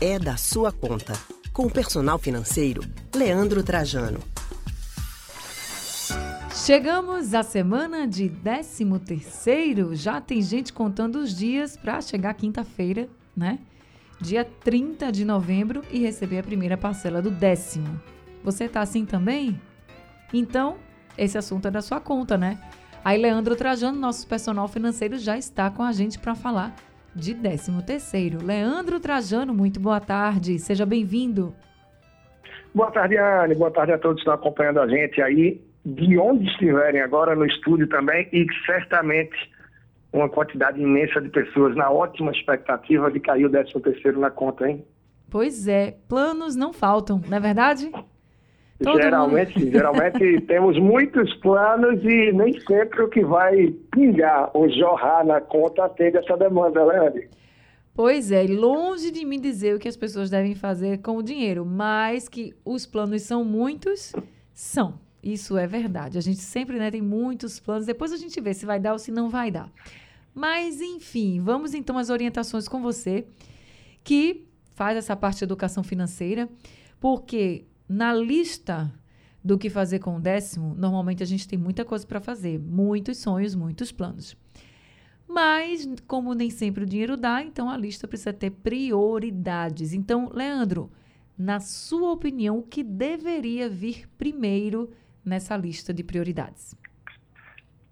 é da sua conta. Com o personal financeiro, Leandro Trajano. Chegamos à semana de 13 terceiro. Já tem gente contando os dias para chegar quinta-feira, né? Dia 30 de novembro e receber a primeira parcela do décimo. Você tá assim também? Então, esse assunto é da sua conta, né? Aí Leandro Trajano, nosso personal financeiro, já está com a gente para falar de 13 terceiro. Leandro Trajano, muito boa tarde, seja bem-vindo. Boa tarde, Anne, boa tarde a todos que estão acompanhando a gente aí de onde estiverem agora no estúdio também e certamente uma quantidade imensa de pessoas na ótima expectativa de cair o 13 terceiro na conta, hein? Pois é, planos não faltam, não é verdade? Todo geralmente, mundo... geralmente temos muitos planos e nem sempre o que vai pingar ou jorrar na conta atende essa demanda, né, Andy? Pois é, longe de mim dizer o que as pessoas devem fazer com o dinheiro, mas que os planos são muitos, são. Isso é verdade. A gente sempre né, tem muitos planos. Depois a gente vê se vai dar ou se não vai dar. Mas, enfim, vamos então às orientações com você, que faz essa parte de educação financeira, porque na lista do que fazer com o décimo, normalmente a gente tem muita coisa para fazer, muitos sonhos, muitos planos. Mas, como nem sempre o dinheiro dá, então a lista precisa ter prioridades. Então, Leandro, na sua opinião, o que deveria vir primeiro nessa lista de prioridades?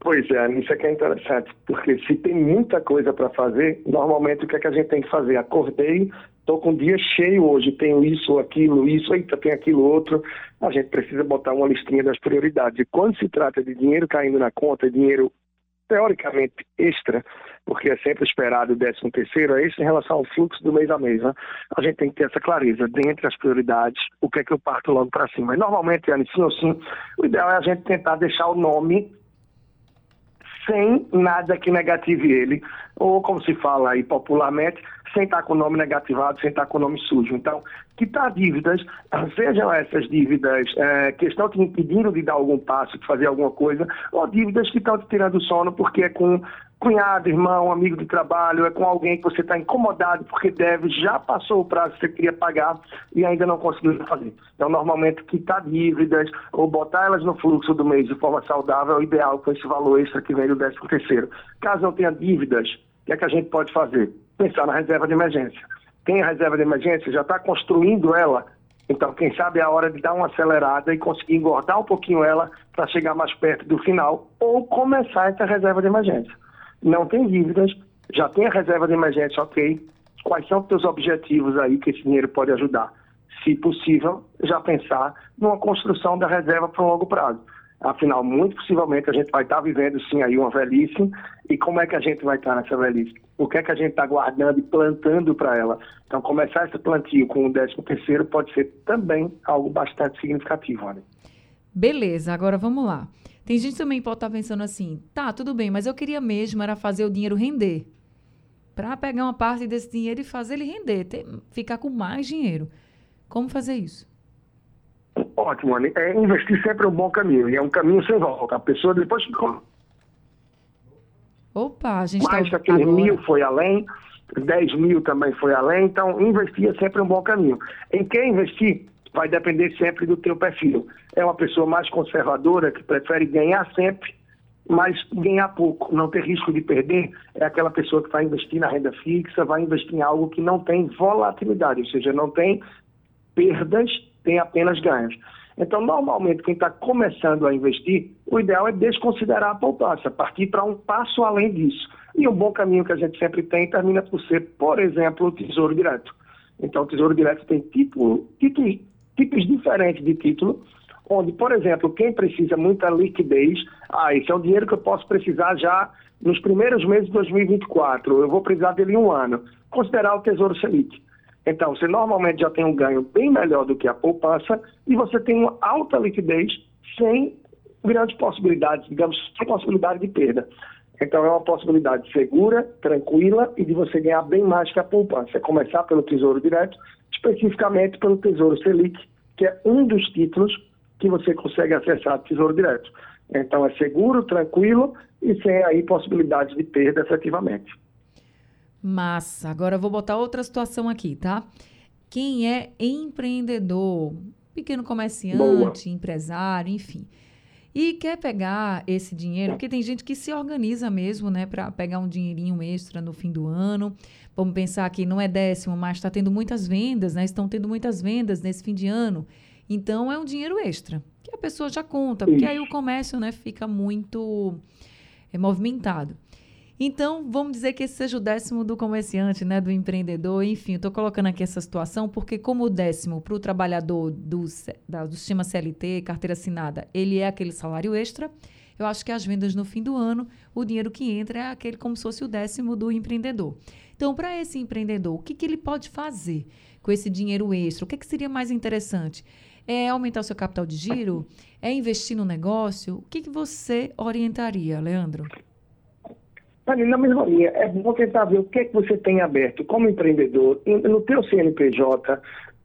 Pois é, isso é é interessante, porque se tem muita coisa para fazer, normalmente o que, é que a gente tem que fazer? Acordei, estou com o dia cheio hoje, tenho isso, aquilo, isso, eita, tem aquilo outro. A gente precisa botar uma listinha das prioridades. E quando se trata de dinheiro caindo na conta, dinheiro teoricamente extra, porque é sempre esperado o 13 terceiro, é isso em relação ao fluxo do mês a mês. Né? A gente tem que ter essa clareza, dentre as prioridades, o que é que eu parto logo para cima. E normalmente, Anne, sim ou sim, o ideal é a gente tentar deixar o nome sem nada que negative ele, ou como se fala aí popularmente, sem estar com o nome negativado, sem estar com o nome sujo. Então, quitar dívidas, sejam essas dívidas é, que estão te impedindo de dar algum passo, de fazer alguma coisa, ou dívidas que estão te tirando sono porque é com cunhado, irmão, amigo de trabalho, é com alguém que você está incomodado porque deve, já passou o prazo que você queria pagar e ainda não conseguiu fazer. Então, normalmente, quitar dívidas ou botar elas no fluxo do mês de forma saudável é o ideal com esse valor extra que vem do 13 terceiro. Caso não tenha dívidas, o que é que a gente pode fazer? Pensar na reserva de emergência. Tem a reserva de emergência, já está construindo ela, então, quem sabe é a hora de dar uma acelerada e conseguir engordar um pouquinho ela para chegar mais perto do final ou começar essa reserva de emergência não tem dívidas, já tem a reserva de emergência, ok. Quais são os teus objetivos aí que esse dinheiro pode ajudar? Se possível, já pensar numa construção da reserva para um longo prazo. Afinal, muito possivelmente a gente vai estar vivendo sim aí uma velhice. E como é que a gente vai estar nessa velhice? O que é que a gente está guardando e plantando para ela? Então, começar esse plantio com o 13 terceiro pode ser também algo bastante significativo. Beleza, agora vamos lá. Tem gente também que pode estar tá pensando assim, tá, tudo bem, mas eu queria mesmo era fazer o dinheiro render. Para pegar uma parte desse dinheiro e fazer ele render, ter, ficar com mais dinheiro. Como fazer isso? Ótimo, Anny. É, investir sempre é um bom caminho. E é um caminho sem volta. A pessoa depois que... Opa, a gente tá Mais tá aquele mil foi além, 10 mil também foi além. Então, investir é sempre um bom caminho. Em quem investir? Vai depender sempre do teu perfil. É uma pessoa mais conservadora que prefere ganhar sempre, mas ganhar pouco, não ter risco de perder, é aquela pessoa que vai investir na renda fixa, vai investir em algo que não tem volatilidade, ou seja, não tem perdas, tem apenas ganhos. Então, normalmente, quem está começando a investir, o ideal é desconsiderar a poupança, partir para um passo além disso. E um bom caminho que a gente sempre tem termina por ser, por exemplo, o Tesouro Direto. Então, o Tesouro Direto tem tipo, tipos tipos diferentes de título, onde, por exemplo, quem precisa muita liquidez, ah, esse é um dinheiro que eu posso precisar já nos primeiros meses de 2024, eu vou precisar dele um ano. Considerar o Tesouro Selic. Então, você normalmente já tem um ganho bem melhor do que a poupança e você tem uma alta liquidez sem grandes possibilidades, digamos, sem possibilidade de perda. Então, é uma possibilidade segura, tranquila e de você ganhar bem mais que a poupança. É começar pelo Tesouro Direto especificamente pelo Tesouro Selic, que é um dos títulos que você consegue acessar Tesouro Direto. Então é seguro, tranquilo e sem aí possibilidade de perda efetivamente. Massa. Agora eu vou botar outra situação aqui, tá? quem é empreendedor, pequeno comerciante, Boa. empresário, enfim. E quer pegar esse dinheiro, porque tem gente que se organiza mesmo, né, para pegar um dinheirinho extra no fim do ano. Vamos pensar que não é décimo, mas está tendo muitas vendas, né? Estão tendo muitas vendas nesse fim de ano. Então é um dinheiro extra que a pessoa já conta, porque aí o comércio, né, fica muito é, movimentado. Então, vamos dizer que esse seja o décimo do comerciante, né, do empreendedor. Enfim, estou colocando aqui essa situação porque, como o décimo para o trabalhador do, da, do sistema CLT, carteira assinada, ele é aquele salário extra, eu acho que as vendas no fim do ano, o dinheiro que entra é aquele como se fosse o décimo do empreendedor. Então, para esse empreendedor, o que, que ele pode fazer com esse dinheiro extra? O que, que seria mais interessante? É aumentar o seu capital de giro? É investir no negócio? O que, que você orientaria, Leandro? Na mesma linha, é bom tentar ver o que é que você tem aberto como empreendedor, no teu CNPJ,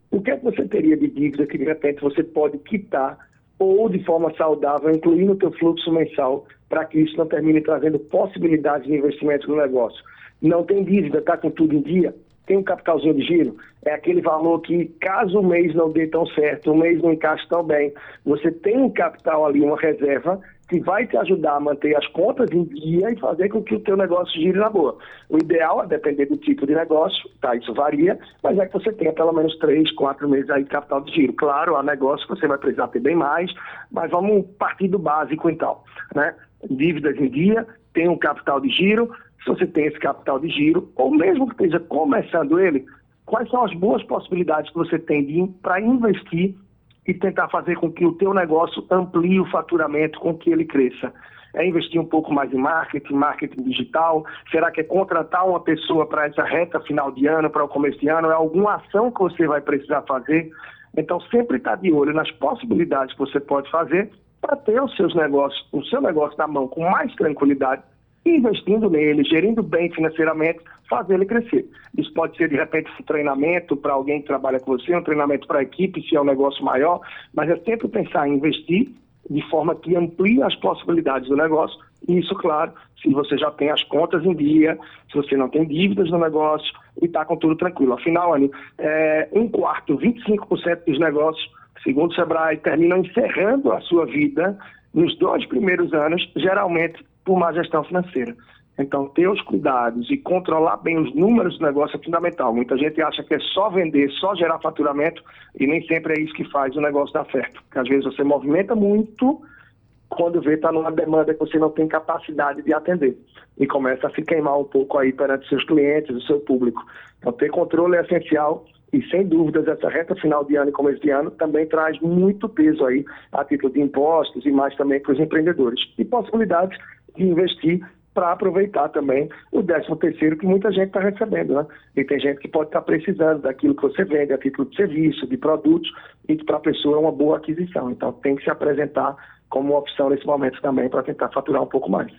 o que é que você teria de dívida que de repente você pode quitar ou de forma saudável incluir no teu fluxo mensal para que isso não termine trazendo possibilidades de investimento no negócio. Não tem dívida, está com tudo em dia, tem um capitalzinho de giro, é aquele valor que, caso o mês não dê tão certo, o mês não encaixe tão bem, você tem um capital ali, uma reserva, que vai te ajudar a manter as contas em dia e fazer com que o teu negócio gire na boa. O ideal é depender do tipo de negócio, tá? Isso varia, mas é que você tenha pelo menos três, quatro meses aí de capital de giro. Claro, há negócio que você vai precisar ter bem mais, mas vamos partir do básico então, né? Dívidas em dia, tem um capital de giro, se você tem esse capital de giro, ou mesmo que esteja começando ele, quais são as boas possibilidades que você tem para investir e tentar fazer com que o teu negócio amplie o faturamento, com que ele cresça. É investir um pouco mais em marketing, marketing digital? Será que é contratar uma pessoa para essa reta final de ano, para o começo de ano? É alguma ação que você vai precisar fazer? Então, sempre estar tá de olho nas possibilidades que você pode fazer para ter os seus negócios, o seu negócio na mão com mais tranquilidade investindo nele, gerindo bem financeiramente, fazer ele crescer. Isso pode ser, de repente, um treinamento para alguém que trabalha com você, um treinamento para a equipe, se é um negócio maior, mas é sempre pensar em investir de forma que amplie as possibilidades do negócio. E isso, claro, se você já tem as contas em dia, se você não tem dívidas no negócio e está com tudo tranquilo. Afinal, Anny, é, um quarto, 25% dos negócios, segundo o Sebrae, terminam encerrando a sua vida nos dois primeiros anos, geralmente por má gestão financeira. Então, ter os cuidados e controlar bem os números do negócio é fundamental. Muita gente acha que é só vender, só gerar faturamento, e nem sempre é isso que faz o negócio dar certo. Porque às vezes você movimenta muito, quando vê está numa demanda que você não tem capacidade de atender. E começa a se queimar um pouco aí perante seus clientes, o seu público. Então, ter controle é essencial e sem dúvidas essa reta final de ano e começo de ano também traz muito peso aí a título de impostos e mais também para os empreendedores. E possibilidades de investir para aproveitar também o 13 terceiro que muita gente está recebendo, né? E tem gente que pode estar tá precisando daquilo que você vende, a título de serviço, de produtos, e que para a pessoa é uma boa aquisição. Então tem que se apresentar como opção nesse momento também para tentar faturar um pouco mais.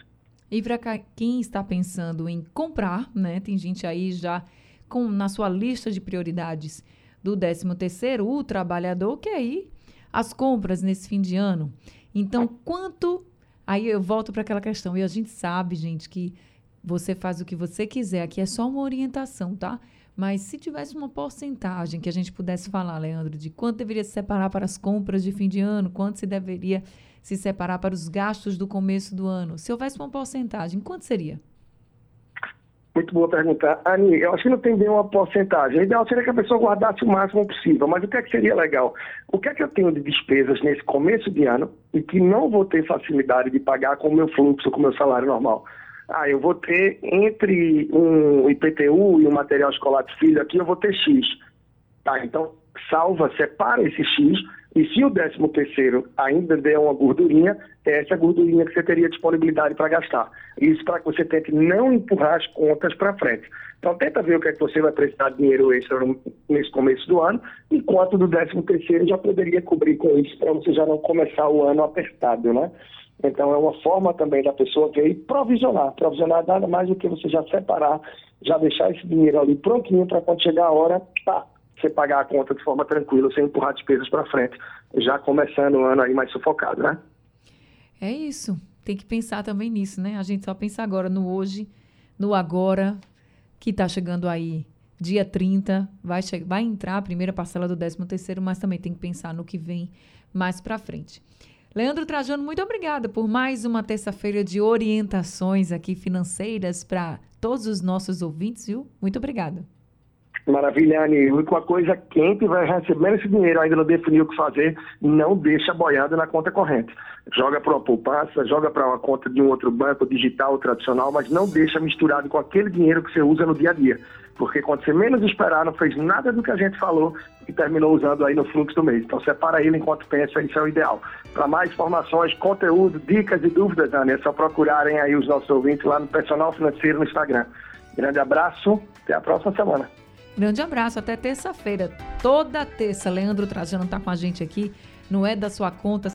E para quem está pensando em comprar, né? Tem gente aí já com na sua lista de prioridades do 13 terceiro, o trabalhador quer ir às compras nesse fim de ano. Então, quanto Aí eu volto para aquela questão. E a gente sabe, gente, que você faz o que você quiser. Aqui é só uma orientação, tá? Mas se tivesse uma porcentagem que a gente pudesse falar, Leandro, de quanto deveria se separar para as compras de fim de ano, quanto se deveria se separar para os gastos do começo do ano, se houvesse uma porcentagem, quanto seria? Muito boa pergunta. Ani, eu acho que não tem bem uma porcentagem. O ideal seria que a pessoa guardasse o máximo possível, mas o que é que seria legal? O que é que eu tenho de despesas nesse começo de ano e que não vou ter facilidade de pagar com o meu fluxo, com o meu salário normal? Ah, eu vou ter entre um IPTU e um material escolar de filho aqui, eu vou ter X. Tá, então salva, separa esse X e se o 13 terceiro ainda der uma gordurinha, é essa gordurinha que você teria disponibilidade para gastar. Isso para que você tente não empurrar as contas para frente. Então tenta ver o que é que você vai precisar de dinheiro extra nesse começo do ano, enquanto do 13 terceiro já poderia cobrir com isso para você já não começar o ano apertado, né? Então é uma forma também da pessoa ver provisionar. Provisionar nada mais do que você já separar, já deixar esse dinheiro ali prontinho para quando chegar a hora, tá, você pagar a conta de forma tranquila, sem empurrar despesas para frente, já começando o ano aí mais sufocado, né? É isso. Tem que pensar também nisso, né? A gente só pensa agora no hoje, no agora, que está chegando aí dia 30, vai, vai entrar a primeira parcela do 13 terceiro, mas também tem que pensar no que vem mais para frente. Leandro Trajano, muito obrigada por mais uma terça-feira de orientações aqui financeiras para todos os nossos ouvintes, viu? Muito obrigada. Maravilha, Anny. A coisa quente, vai recebendo esse dinheiro, ainda não definiu o que fazer, não deixa boiada na conta corrente. Joga para uma poupança, joga para uma conta de um outro banco digital tradicional, mas não deixa misturado com aquele dinheiro que você usa no dia a dia. Porque quando você menos esperar, não fez nada do que a gente falou e terminou usando aí no fluxo do mês. Então separa ele enquanto pensa, isso é o ideal. Para mais informações, conteúdo, dicas e dúvidas, Anny, é só procurarem aí os nossos ouvintes lá no Personal Financeiro no Instagram. Grande abraço, até a próxima semana. Grande abraço, até terça-feira. Toda terça, Leandro Trajano está com a gente aqui. Não é da sua conta.